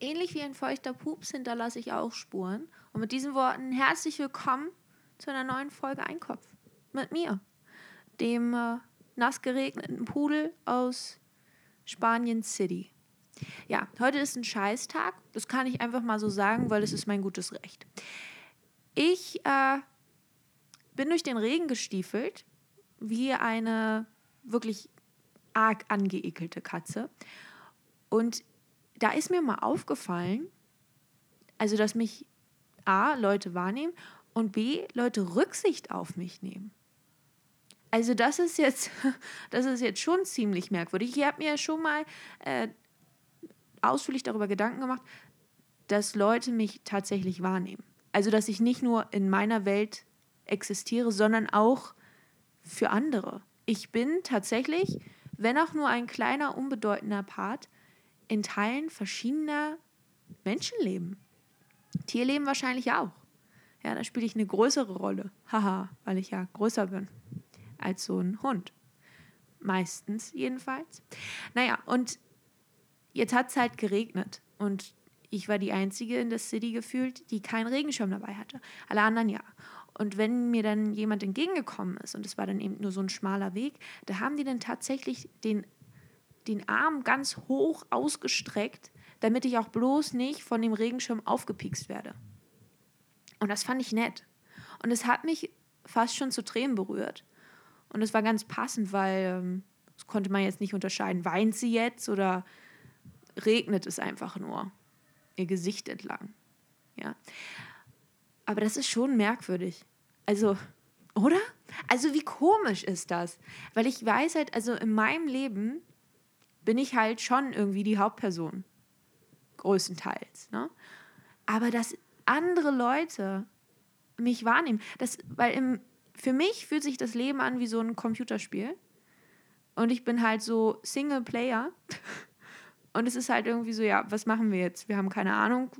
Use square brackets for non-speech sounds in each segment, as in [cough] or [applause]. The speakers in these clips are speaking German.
Ähnlich wie ein feuchter Pups hinterlasse ich auch Spuren. Und mit diesen Worten herzlich willkommen zu einer neuen Folge Einkopf. Mit mir, dem äh, nass geregneten Pudel aus Spanien City. Ja, heute ist ein Scheißtag. Das kann ich einfach mal so sagen, weil es ist mein gutes Recht. Ich äh, bin durch den Regen gestiefelt, wie eine wirklich arg angeekelte Katze. Und da ist mir mal aufgefallen, also dass mich A, Leute wahrnehmen und B, Leute Rücksicht auf mich nehmen. Also das ist jetzt, [laughs] das ist jetzt schon ziemlich merkwürdig. Ich habe mir schon mal äh, ausführlich darüber Gedanken gemacht, dass Leute mich tatsächlich wahrnehmen. Also dass ich nicht nur in meiner Welt existiere, sondern auch für andere. Ich bin tatsächlich, wenn auch nur ein kleiner, unbedeutender Part, in Teilen verschiedener Menschenleben. Tierleben wahrscheinlich auch. Ja, da spiele ich eine größere Rolle. Haha, weil ich ja größer bin als so ein Hund. Meistens jedenfalls. Naja, und jetzt hat es halt geregnet. Und ich war die Einzige in der City gefühlt, die keinen Regenschirm dabei hatte. Alle anderen ja. Und wenn mir dann jemand entgegengekommen ist, und es war dann eben nur so ein schmaler Weg, da haben die dann tatsächlich den den Arm ganz hoch ausgestreckt, damit ich auch bloß nicht von dem Regenschirm aufgepikst werde. Und das fand ich nett. Und es hat mich fast schon zu Tränen berührt. Und es war ganz passend, weil ähm, das konnte man jetzt nicht unterscheiden. Weint sie jetzt oder regnet es einfach nur ihr Gesicht entlang? Ja. Aber das ist schon merkwürdig. Also, oder? Also, wie komisch ist das? Weil ich weiß halt, also in meinem Leben bin ich halt schon irgendwie die Hauptperson. Größtenteils. Ne? Aber dass andere Leute mich wahrnehmen, das, weil im, für mich fühlt sich das Leben an wie so ein Computerspiel. Und ich bin halt so Single Player. [laughs] Und es ist halt irgendwie so, ja, was machen wir jetzt? Wir haben keine Ahnung.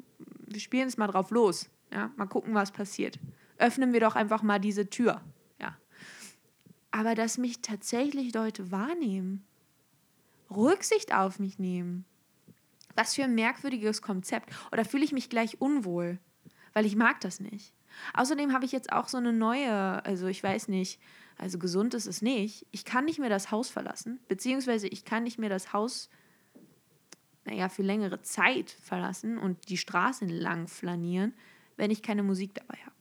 Wir spielen es mal drauf los. Ja, mal gucken, was passiert. Öffnen wir doch einfach mal diese Tür. Ja. Aber dass mich tatsächlich Leute wahrnehmen, Rücksicht auf mich nehmen. Was für ein merkwürdiges Konzept. Oder fühle ich mich gleich unwohl, weil ich mag das nicht. Außerdem habe ich jetzt auch so eine neue, also ich weiß nicht, also gesund ist es nicht. Ich kann nicht mehr das Haus verlassen, beziehungsweise ich kann nicht mehr das Haus, naja, für längere Zeit verlassen und die Straße entlang flanieren, wenn ich keine Musik dabei habe.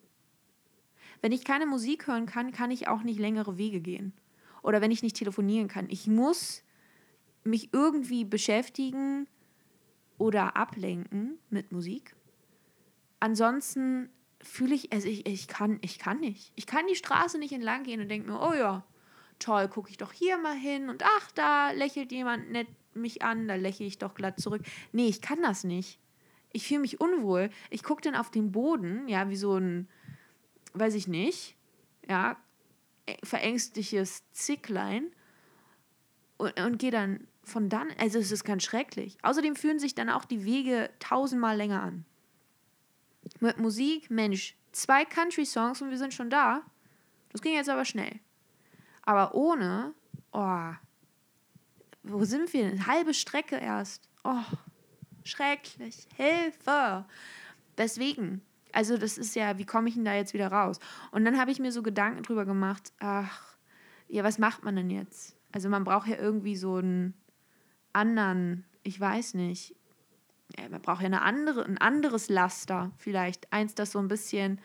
Wenn ich keine Musik hören kann, kann ich auch nicht längere Wege gehen. Oder wenn ich nicht telefonieren kann. Ich muss mich irgendwie beschäftigen oder ablenken mit Musik. Ansonsten fühle ich, also ich, ich, kann, ich kann nicht. Ich kann die Straße nicht entlang gehen und denke mir, oh ja, toll, gucke ich doch hier mal hin und ach, da lächelt jemand nett mich an, da lächle ich doch glatt zurück. Nee, ich kann das nicht. Ich fühle mich unwohl. Ich gucke dann auf den Boden, ja, wie so ein, weiß ich nicht, ja, verängstliches Zicklein und, und gehe dann von dann, also es ist ganz schrecklich. Außerdem fühlen sich dann auch die Wege tausendmal länger an. Mit Musik, Mensch, zwei Country-Songs und wir sind schon da. Das ging jetzt aber schnell. Aber ohne, oh, wo sind wir denn? Halbe Strecke erst. Oh, schrecklich. Hilfe. Deswegen, also das ist ja, wie komme ich denn da jetzt wieder raus? Und dann habe ich mir so Gedanken drüber gemacht, ach, ja, was macht man denn jetzt? Also man braucht ja irgendwie so ein anderen, ich weiß nicht, man braucht ja eine andere, ein anderes Laster vielleicht. Eins, das so ein bisschen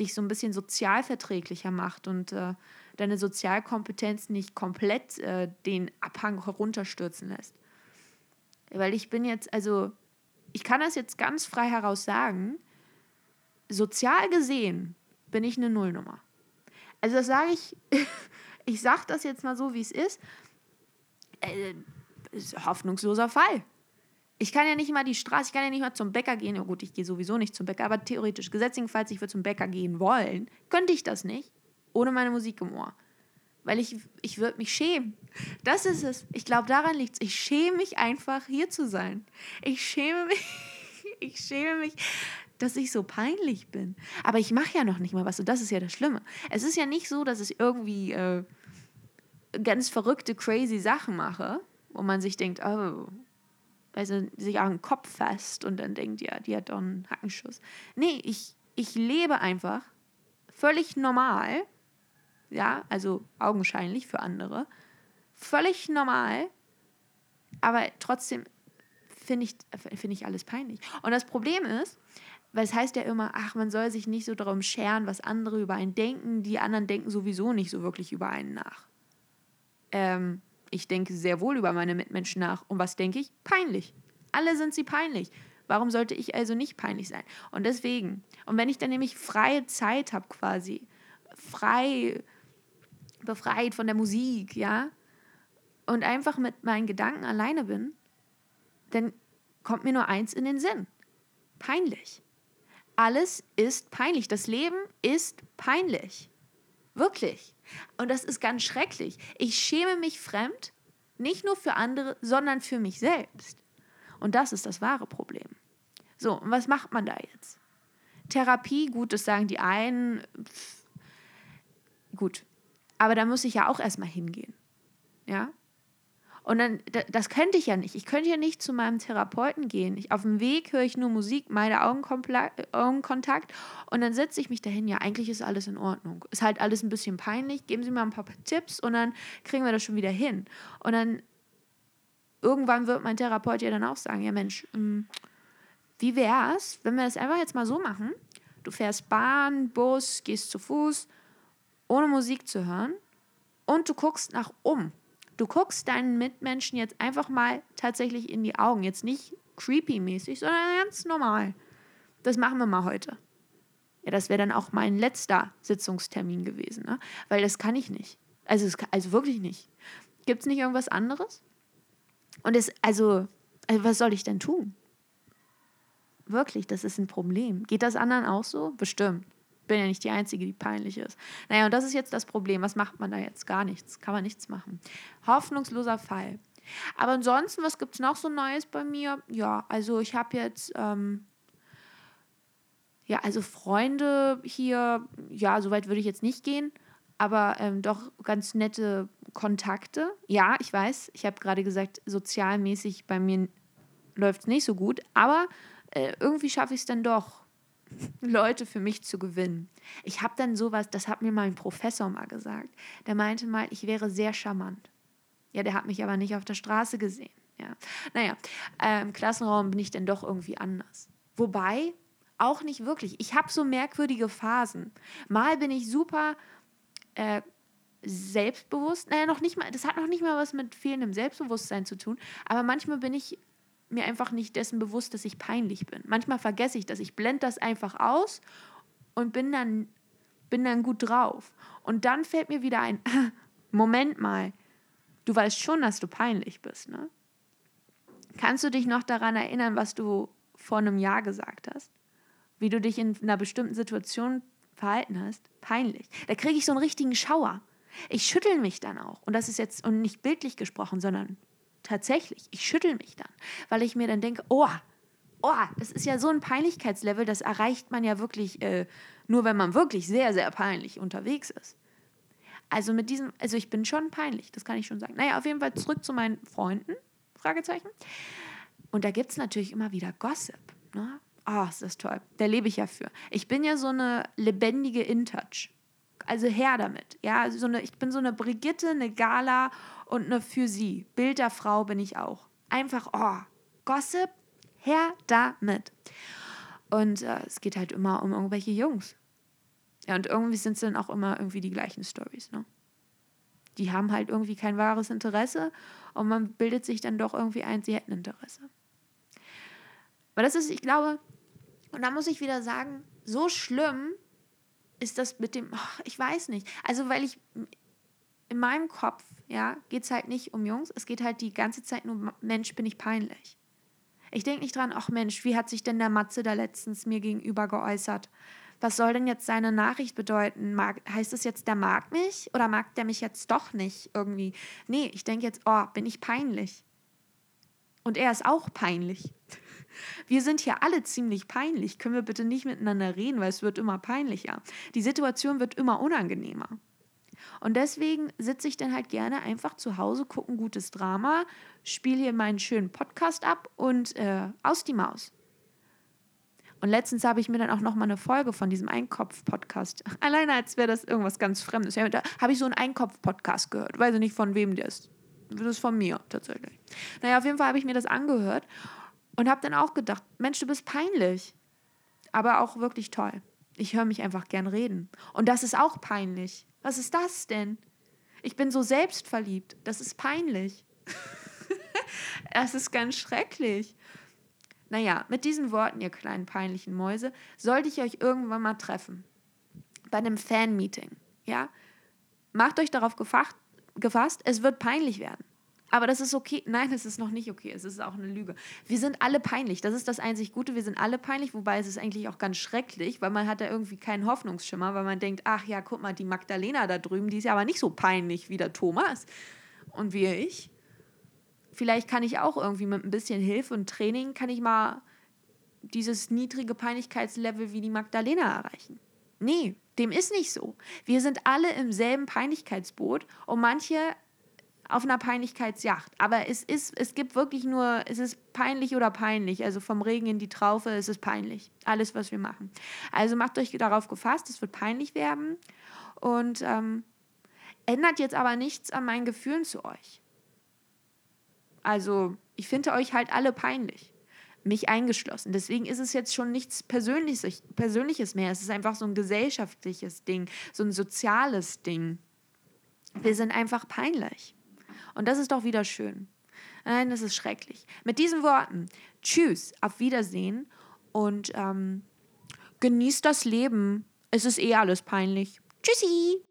dich so ein bisschen sozialverträglicher macht und äh, deine Sozialkompetenz nicht komplett äh, den Abhang herunterstürzen lässt. Weil ich bin jetzt, also ich kann das jetzt ganz frei heraus sagen, sozial gesehen bin ich eine Nullnummer. Also das sage ich, [laughs] ich sage das jetzt mal so, wie es ist. Ist ein hoffnungsloser Fall. Ich kann ja nicht mal die Straße, ich kann ja nicht mal zum Bäcker gehen. Ja gut, ich gehe sowieso nicht zum Bäcker, aber theoretisch, gesetzlicherweise, ich würde zum Bäcker gehen wollen, könnte ich das nicht, ohne meine Musik im Ohr. Weil ich, ich würde mich schämen. Das ist es. Ich glaube, daran liegt es. Ich schäme mich einfach, hier zu sein. Ich schäme mich, [laughs] ich schäme mich, dass ich so peinlich bin. Aber ich mache ja noch nicht mal was und das ist ja das Schlimme. Es ist ja nicht so, dass ich irgendwie äh, ganz verrückte, crazy Sachen mache wo man sich denkt, oh, weil sie sich auch den Kopf fasst und dann denkt, ja, die hat doch einen Hackenschuss. Nee, ich, ich lebe einfach völlig normal, ja, also augenscheinlich für andere, völlig normal, aber trotzdem finde ich, find ich alles peinlich. Und das Problem ist, weil es heißt ja immer, ach, man soll sich nicht so darum scheren, was andere über einen denken. Die anderen denken sowieso nicht so wirklich über einen nach. Ähm, ich denke sehr wohl über meine Mitmenschen nach. Und was denke ich? Peinlich. Alle sind sie peinlich. Warum sollte ich also nicht peinlich sein? Und deswegen, und wenn ich dann nämlich freie Zeit habe quasi, frei, befreit von der Musik, ja, und einfach mit meinen Gedanken alleine bin, dann kommt mir nur eins in den Sinn. Peinlich. Alles ist peinlich. Das Leben ist peinlich. Wirklich. Und das ist ganz schrecklich. Ich schäme mich fremd, nicht nur für andere, sondern für mich selbst. Und das ist das wahre Problem. So, und was macht man da jetzt? Therapie, gut, das sagen die einen. Pff, gut. Aber da muss ich ja auch erstmal hingehen. Ja? Und dann, das könnte ich ja nicht. Ich könnte ja nicht zu meinem Therapeuten gehen. Ich, auf dem Weg höre ich nur Musik, meine Augenkontakt und dann setze ich mich dahin. Ja, eigentlich ist alles in Ordnung. Ist halt alles ein bisschen peinlich. Geben Sie mir ein paar Tipps und dann kriegen wir das schon wieder hin. Und dann irgendwann wird mein Therapeut ja dann auch sagen: Ja, Mensch, hm, wie wäre es, wenn wir das einfach jetzt mal so machen? Du fährst Bahn, Bus, gehst zu Fuß, ohne Musik zu hören und du guckst nach um Du guckst deinen Mitmenschen jetzt einfach mal tatsächlich in die Augen. Jetzt nicht creepy-mäßig, sondern ganz normal. Das machen wir mal heute. Ja, das wäre dann auch mein letzter Sitzungstermin gewesen, ne? weil das kann ich nicht. Also, es, also wirklich nicht. Gibt es nicht irgendwas anderes? Und es, also, also, was soll ich denn tun? Wirklich, das ist ein Problem. Geht das anderen auch so? Bestimmt bin ja nicht die Einzige, die peinlich ist. Naja, und das ist jetzt das Problem. Was macht man da jetzt? Gar nichts. Kann man nichts machen. Hoffnungsloser Fall. Aber ansonsten, was gibt es noch so Neues bei mir? Ja, also ich habe jetzt, ähm, ja, also Freunde hier, ja, so weit würde ich jetzt nicht gehen, aber ähm, doch ganz nette Kontakte. Ja, ich weiß, ich habe gerade gesagt, sozialmäßig bei mir läuft es nicht so gut, aber äh, irgendwie schaffe ich es dann doch Leute für mich zu gewinnen. Ich habe dann sowas, das hat mir mein Professor mal gesagt. Der meinte mal, ich wäre sehr charmant. Ja, der hat mich aber nicht auf der Straße gesehen. Ja. Naja, äh, im Klassenraum bin ich dann doch irgendwie anders. Wobei, auch nicht wirklich. Ich habe so merkwürdige Phasen. Mal bin ich super äh, selbstbewusst. Naja, noch nicht mal, das hat noch nicht mal was mit fehlendem Selbstbewusstsein zu tun. Aber manchmal bin ich mir einfach nicht dessen bewusst, dass ich peinlich bin. Manchmal vergesse ich das. Ich blende das einfach aus und bin dann, bin dann gut drauf. Und dann fällt mir wieder ein, [laughs] Moment mal, du weißt schon, dass du peinlich bist, ne? Kannst du dich noch daran erinnern, was du vor einem Jahr gesagt hast? Wie du dich in einer bestimmten Situation verhalten hast? Peinlich. Da kriege ich so einen richtigen Schauer. Ich schüttel mich dann auch. Und das ist jetzt, und nicht bildlich gesprochen, sondern Tatsächlich. Ich schüttel mich dann, weil ich mir dann denke, oh, oh, das ist ja so ein Peinlichkeitslevel, das erreicht man ja wirklich äh, nur, wenn man wirklich sehr, sehr peinlich unterwegs ist. Also mit diesem, also ich bin schon peinlich, das kann ich schon sagen. Naja, auf jeden Fall zurück zu meinen Freunden, Fragezeichen. Und da gibt es natürlich immer wieder Gossip. Ne? Oh, ist das toll. Da lebe ich ja für. Ich bin ja so eine lebendige In-Touch. Also her damit. Ja, so eine, ich bin so eine Brigitte, eine Gala und eine für sie. Bild der Frau bin ich auch. Einfach, oh, Gossip, her damit. Und äh, es geht halt immer um irgendwelche Jungs. Ja, und irgendwie sind es dann auch immer irgendwie die gleichen Stories, ne? Die haben halt irgendwie kein wahres Interesse und man bildet sich dann doch irgendwie ein, sie hätten Interesse. Aber das ist, ich glaube, und da muss ich wieder sagen, so schlimm ist das mit dem, ich weiß nicht. Also, weil ich in meinem Kopf, ja, geht es halt nicht um Jungs, es geht halt die ganze Zeit nur, Mensch, bin ich peinlich. Ich denke nicht dran, ach Mensch, wie hat sich denn der Matze da letztens mir gegenüber geäußert? Was soll denn jetzt seine Nachricht bedeuten? Mag, heißt es jetzt, der mag mich oder mag der mich jetzt doch nicht irgendwie? Nee, ich denke jetzt, oh, bin ich peinlich. Und er ist auch peinlich. [laughs] Wir sind hier alle ziemlich peinlich. Können wir bitte nicht miteinander reden, weil es wird immer peinlicher. Die Situation wird immer unangenehmer. Und deswegen sitze ich dann halt gerne einfach zu Hause, gucke ein gutes Drama, spiele hier meinen schönen Podcast ab und äh, aus die Maus. Und letztens habe ich mir dann auch noch mal eine Folge von diesem Einkopf-Podcast, [laughs] alleine als wäre das irgendwas ganz Fremdes. Ja, da habe ich so einen Einkopf-Podcast gehört. Weiß ich nicht, von wem der ist. Das ist von mir tatsächlich. Naja, auf jeden Fall habe ich mir das angehört und habe dann auch gedacht, Mensch, du bist peinlich. Aber auch wirklich toll. Ich höre mich einfach gern reden. Und das ist auch peinlich. Was ist das denn? Ich bin so selbstverliebt. Das ist peinlich. [laughs] das ist ganz schrecklich. Naja, mit diesen Worten, ihr kleinen peinlichen Mäuse, sollte ich euch irgendwann mal treffen. Bei einem Fan-Meeting. Ja? Macht euch darauf gefasst, es wird peinlich werden. Aber das ist okay. Nein, es ist noch nicht okay. Es ist auch eine Lüge. Wir sind alle peinlich. Das ist das einzig Gute. Wir sind alle peinlich, wobei es ist eigentlich auch ganz schrecklich, weil man hat da irgendwie keinen Hoffnungsschimmer, weil man denkt, ach ja, guck mal, die Magdalena da drüben, die ist ja aber nicht so peinlich wie der Thomas und wie ich. Vielleicht kann ich auch irgendwie mit ein bisschen Hilfe und Training, kann ich mal dieses niedrige Peinlichkeitslevel wie die Magdalena erreichen. Nee, dem ist nicht so. Wir sind alle im selben Peinlichkeitsboot und manche auf einer Peinlichkeitsjacht. Aber es ist, es gibt wirklich nur, es ist peinlich oder peinlich. Also vom Regen in die Traufe, es ist peinlich. Alles, was wir machen. Also macht euch darauf gefasst, es wird peinlich werden. Und ähm, ändert jetzt aber nichts an meinen Gefühlen zu euch. Also, ich finde euch halt alle peinlich. Mich eingeschlossen. Deswegen ist es jetzt schon nichts Persönliches, Persönliches mehr. Es ist einfach so ein gesellschaftliches Ding, so ein soziales Ding. Wir sind einfach peinlich. Und das ist doch wieder schön. Nein, das ist schrecklich. Mit diesen Worten, tschüss, auf Wiedersehen und ähm, genießt das Leben. Es ist eh alles peinlich. Tschüssi!